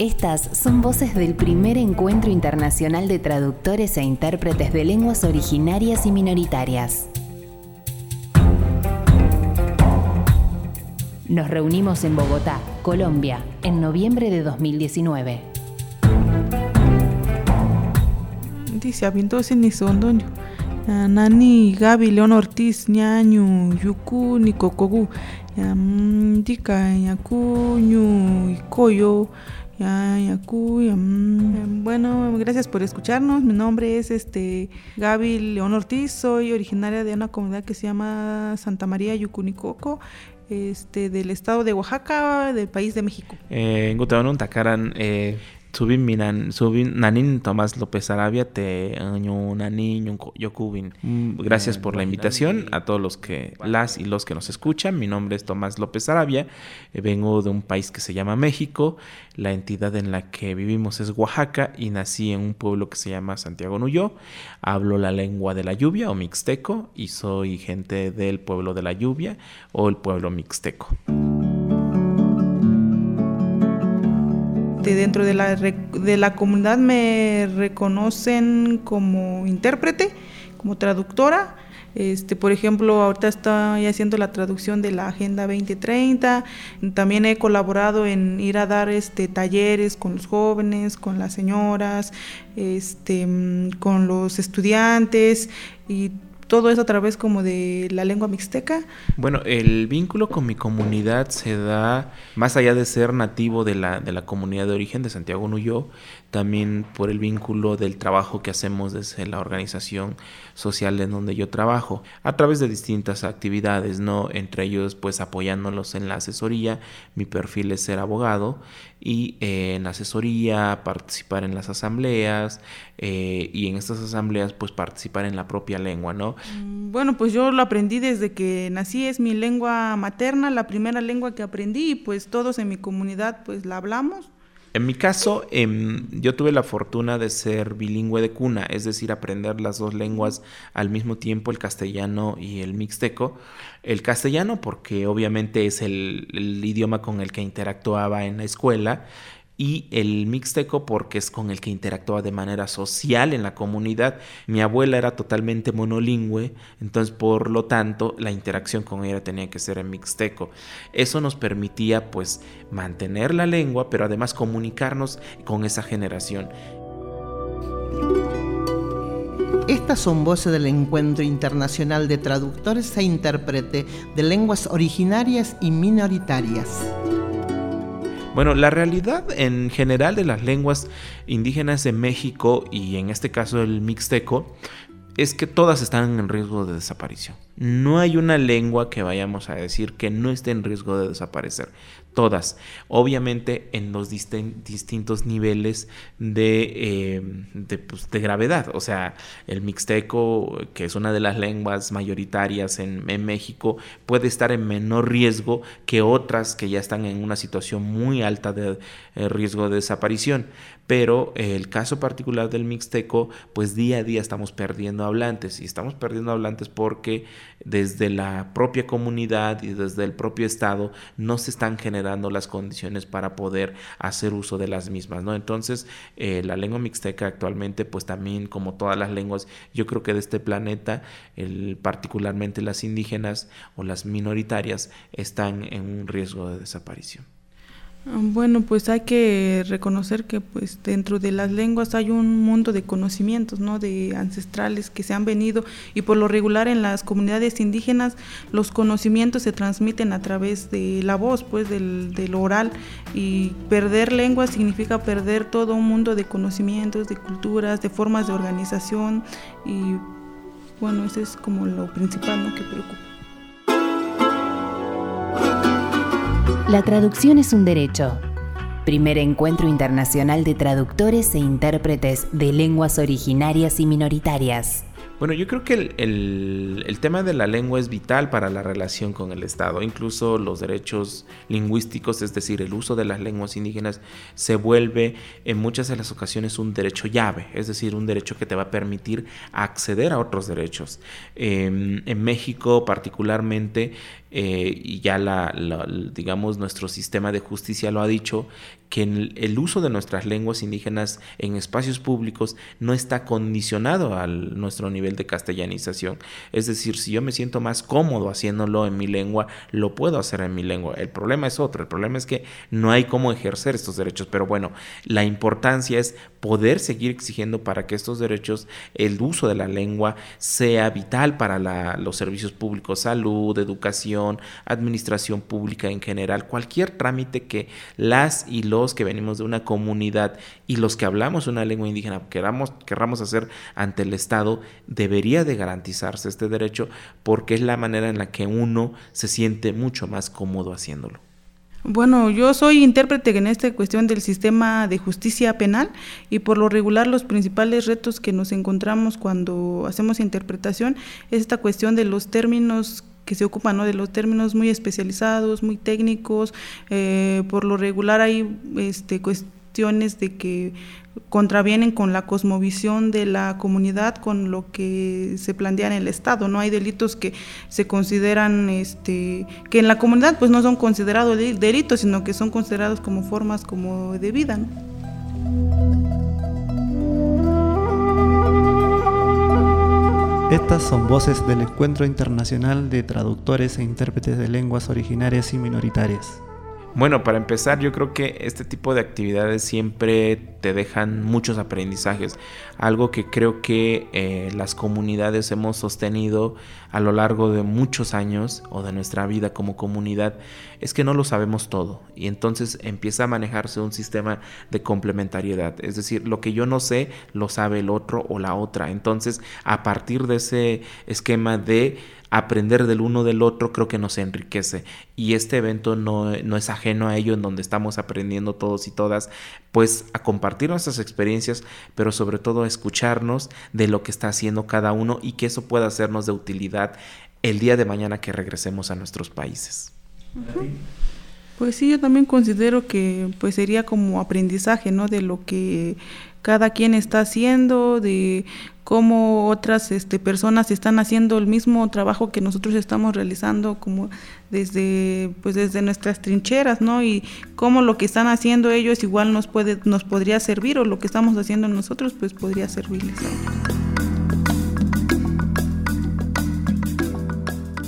Estas son voces del primer encuentro internacional de traductores e intérpretes de lenguas originarias y minoritarias. Nos reunimos en Bogotá, Colombia, en noviembre de 2019. Dice, avintosi ni sondonyo. Nani Gaby León Ortiz, ñañu, yuku, ni kokogu. Yaku, ñu, koyo. Bueno, gracias por escucharnos. Mi nombre es este Gaby León Ortiz. Soy originaria de una comunidad que se llama Santa María Yucunicoco, este, del estado de Oaxaca, del país de México. Eh, Takaran, eh, Subin minan, subin nanin Tomás López Arabia te nanin yokubin. Mm, gracias por la invitación a todos los que las y los que nos escuchan. Mi nombre es Tomás López Arabia. Eh, vengo de un país que se llama México. La entidad en la que vivimos es Oaxaca y nací en un pueblo que se llama Santiago Nuyo. Hablo la lengua de la lluvia o mixteco y soy gente del pueblo de la lluvia o el pueblo mixteco. Dentro de la, de la comunidad me reconocen como intérprete, como traductora. Este, por ejemplo, ahorita estoy haciendo la traducción de la Agenda 2030. También he colaborado en ir a dar este, talleres con los jóvenes, con las señoras, este, con los estudiantes y todo eso a través como de la lengua mixteca. Bueno, el vínculo con mi comunidad se da más allá de ser nativo de la, de la comunidad de origen de Santiago Nuyo, también por el vínculo del trabajo que hacemos desde la organización social en donde yo trabajo, a través de distintas actividades, ¿no? Entre ellos, pues apoyándolos en la asesoría, mi perfil es ser abogado y eh, en asesoría, participar en las asambleas eh, y en estas asambleas pues participar en la propia lengua, ¿no? Mm, bueno, pues yo lo aprendí desde que nací, es mi lengua materna, la primera lengua que aprendí y pues todos en mi comunidad pues la hablamos. En mi caso, em, yo tuve la fortuna de ser bilingüe de cuna, es decir, aprender las dos lenguas al mismo tiempo, el castellano y el mixteco. El castellano porque obviamente es el idioma con el que interactuaba en la escuela y el mixteco porque es con el que interactuaba de manera social en la comunidad. Mi abuela era totalmente monolingüe, entonces por lo tanto la interacción con ella tenía que ser en mixteco. Eso nos permitía pues mantener la lengua, pero además comunicarnos con esa generación. Estas son voces del Encuentro Internacional de Traductores e Intérprete de Lenguas Originarias y Minoritarias. Bueno, la realidad en general de las lenguas indígenas de México y en este caso el mixteco es que todas están en riesgo de desaparición. No hay una lengua que vayamos a decir que no esté en riesgo de desaparecer. Todas. Obviamente en los distintos niveles de, eh, pues, de, gravedad. O sea, el mixteco, que es una de las lenguas mayoritarias en, México, puede estar en menor riesgo que otras que ya están en una situación muy alta de eh, riesgo de desaparición pero el caso particular del mixteco, pues día a día estamos perdiendo hablantes y estamos perdiendo hablantes porque desde la propia comunidad y desde el propio estado no se están generando las condiciones para poder hacer uso de las mismas, ¿no? Entonces, eh, la lengua mixteca actualmente, pues también como todas las lenguas, yo creo que de este planeta, el, particularmente las indígenas o las minoritarias, están en un riesgo de desaparición. Bueno, pues hay que reconocer que pues dentro de las lenguas hay un mundo de conocimientos, ¿no? De ancestrales que se han venido y por lo regular en las comunidades indígenas los conocimientos se transmiten a través de la voz, pues del, del oral y perder lengua significa perder todo un mundo de conocimientos, de culturas, de formas de organización y bueno, eso es como lo principal, ¿no? Que preocupa. La traducción es un derecho. Primer encuentro internacional de traductores e intérpretes de lenguas originarias y minoritarias. Bueno, yo creo que el, tema de la lengua es vital para la relación con el Estado. Incluso los derechos lingüísticos, es decir, el uso de las lenguas indígenas, se vuelve en muchas de las ocasiones un derecho llave, es decir, un derecho que te va a permitir acceder a otros derechos. Em, en México particularmente, eh, y ya la, digamos nuestro sistema de justicia lo ha dicho, que el uso de nuestras lenguas indígenas en espacios públicos no está condicionado a nuestro nivel de castellanización. Es decir, si yo me siento más cómodo haciéndolo en mi lengua, lo puedo hacer en mi lengua. El problema es otro, el problema es que no hay cómo ejercer estos derechos, pero bueno, la importancia es poder seguir exigiendo para que estos derechos, el uso de la lengua sea vital para los servicios públicos, salud, educación, administración pública en general, cualquier trámite que las y los que venimos de una comunidad y los que hablamos una lengua indígena queramos, querramos hacer ante el Estado, debería de garantizarse este derecho porque es la manera en la que uno se siente mucho más cómodo haciéndolo. Bueno, yo soy intérprete en esta cuestión del sistema de justicia penal y por lo regular los principales retos que nos encontramos cuando hacemos interpretación es esta cuestión de los términos que se ocupan ¿no? de los términos muy especializados, muy técnicos. Eh, por lo regular hay este, cuestiones de que contravienen con la cosmovisión de la comunidad, con lo que se plantea en el Estado. No hay delitos que se consideran, este, que en la comunidad pues no son considerados delitos, sino que son considerados como formas como de vida. Estas son voces del Encuentro Internacional de Traductores e Intérpretes de Lenguas Originarias y Minoritarias. Bueno, para empezar, yo creo que este tipo de actividades siempre te dejan muchos aprendizajes. Algo que creo que eh, las comunidades hemos sostenido a lo largo de muchos años o de nuestra vida como comunidad es que no lo sabemos todo y entonces empieza a manejarse un sistema de complementariedad. Es decir, lo que yo no sé lo sabe el otro o la otra. Entonces, a partir de ese esquema de aprender del uno del otro creo que nos enriquece y este evento no, es ajeno a ello en donde estamos aprendiendo todos y todas pues a compartir nuestras experiencias pero sobre todo a escucharnos de lo que está haciendo cada uno y que eso pueda hacernos de utilidad el día de mañana que regresemos a nuestros países. Pues sí, yo también considero que pues sería como aprendizaje, ¿no? De lo que cada quien está haciendo, de cómo otras este, personas están haciendo el mismo trabajo que nosotros estamos realizando como desde pues desde nuestras trincheras, ¿no? Y cómo lo que están haciendo ellos igual nos puede nos podría servir o lo que estamos haciendo nosotros pues podría servirles.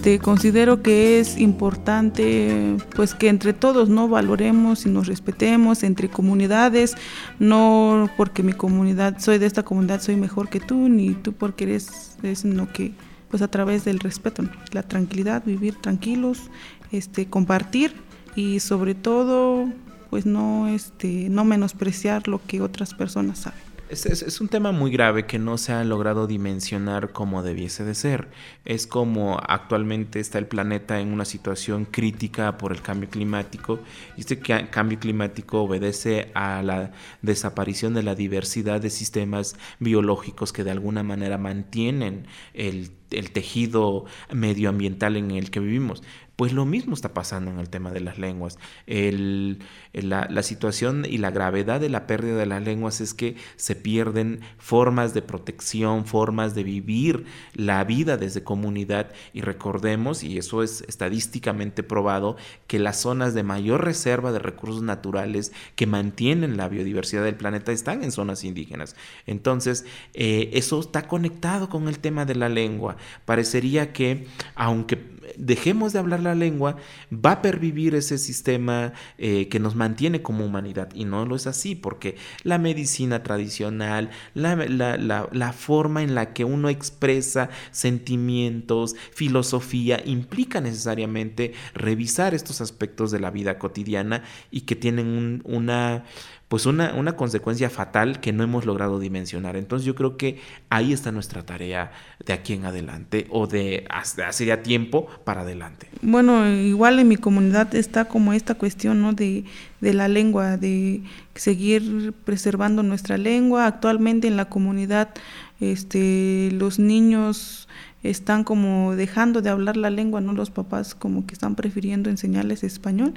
Este, considero que es importante pues que entre todos no valoremos y nos respetemos entre comunidades, no porque mi comunidad, soy de esta comunidad, soy mejor que tú, ni tú porque eres, sino que pues a través del respeto, la tranquilidad, vivir tranquilos, este, compartir y sobre todo pues no, este, no menospreciar lo que otras personas saben. Es, un tema muy grave que no se ha logrado dimensionar como debiese de ser. Es como actualmente está el planeta en una situación crítica por el cambio climático. Y este cambio climático obedece a la desaparición de la diversidad de sistemas biológicos que de alguna manera mantienen el el tejido medioambiental en el que vivimos. Pues lo mismo está pasando en el tema de las lenguas. la, situación y la gravedad de la pérdida de las lenguas es que se pierden formas de protección, formas de vivir la vida desde comunidad y recordemos, y eso es estadísticamente probado, que las zonas de mayor reserva de recursos naturales que mantienen la biodiversidad del planeta están en zonas indígenas. Entonces, eh, eso está conectado con el tema de la lengua. Parecería que, aunque dejemos de hablar la lengua, va a pervivir ese sistema eh, que nos mantiene como humanidad. Y no lo es así, porque la medicina tradicional, la, la, forma en la que uno expresa sentimientos, filosofía, implica necesariamente revisar estos aspectos de la vida cotidiana y que tienen una pues una, una, consecuencia fatal que no hemos logrado dimensionar. Entonces yo creo que ahí está nuestra tarea de aquí en adelante o de hace ya tiempo para adelante. Bueno, igual en mi comunidad está como esta cuestión ¿no? de, de la lengua, de seguir preservando nuestra lengua. Actualmente en la comunidad este, los niños están como dejando de hablar la lengua, ¿no? Los papás como que están prefiriendo enseñarles español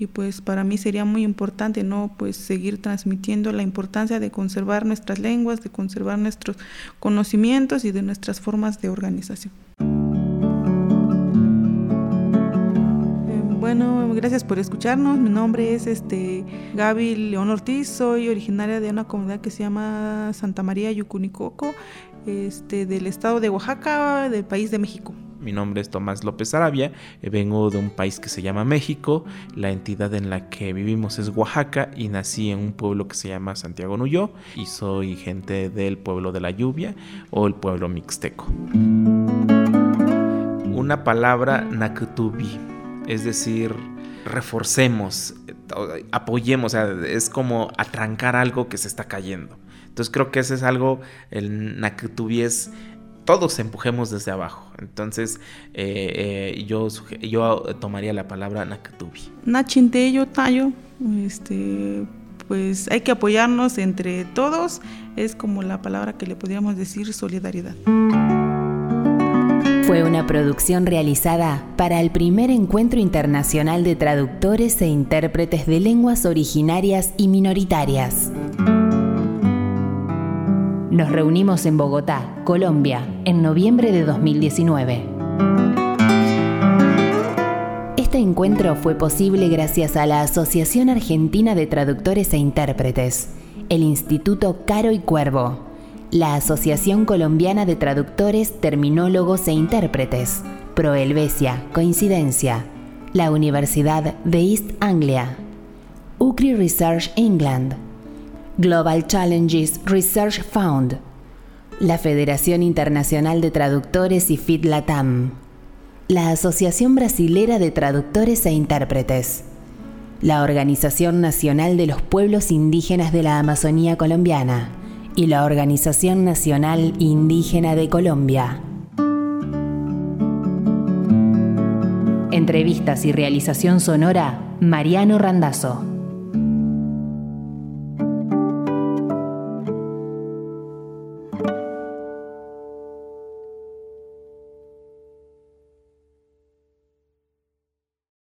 y pues para mí sería muy importante no pues seguir transmitiendo la importancia de conservar nuestras lenguas de conservar nuestros conocimientos y de nuestras formas de organización em, bueno, gracias por escucharnos. Mi nombre es este Gaby León Ortiz. Soy originaria de una comunidad que se llama Santa María Yucunicoco, este, del estado de Oaxaca, del país de México. Mi nombre es Tomás López Arabia, eh, vengo de un país que se llama México, la entidad en la que vivimos es Oaxaca y nací en un pueblo que se llama Santiago Nuyó y soy gente del pueblo de la lluvia o el pueblo mixteco. Una palabra nakutubi, es decir, reforcemos, apoyemos, es como atrancar algo que se está cayendo. Entonces creo que ese es algo, el nakutubi es todos empujemos desde abajo. Entonces, eh, eh, yo, yo tomaría la palabra Nakatubi. Nachinteyo, Tayo, este, pues hay que apoyarnos entre todos. Es como la palabra que le podríamos decir solidaridad. Fue una producción realizada para el primer encuentro internacional de traductores e intérpretes de lenguas originarias y minoritarias. Nos reunimos en Bogotá, Colombia, en noviembre de 2019. Este encuentro fue posible gracias a la Asociación Argentina de Traductores e Intérpretes, el Instituto Caro y Cuervo, la Asociación Colombiana de Traductores, Terminólogos e Intérpretes, Proelvesia, Coincidencia, la Universidad de East Anglia, UCRI Research England, Global Challenges Research Fund, la Federación Internacional de Traductores y FIT-LATAM, la Asociación Brasilera de Traductores e Intérpretes, la Organización Nacional de los Pueblos Indígenas de la Amazonía Colombiana y la Organización Nacional Indígena de Colombia. Entrevistas y realización sonora, Mariano Randazzo.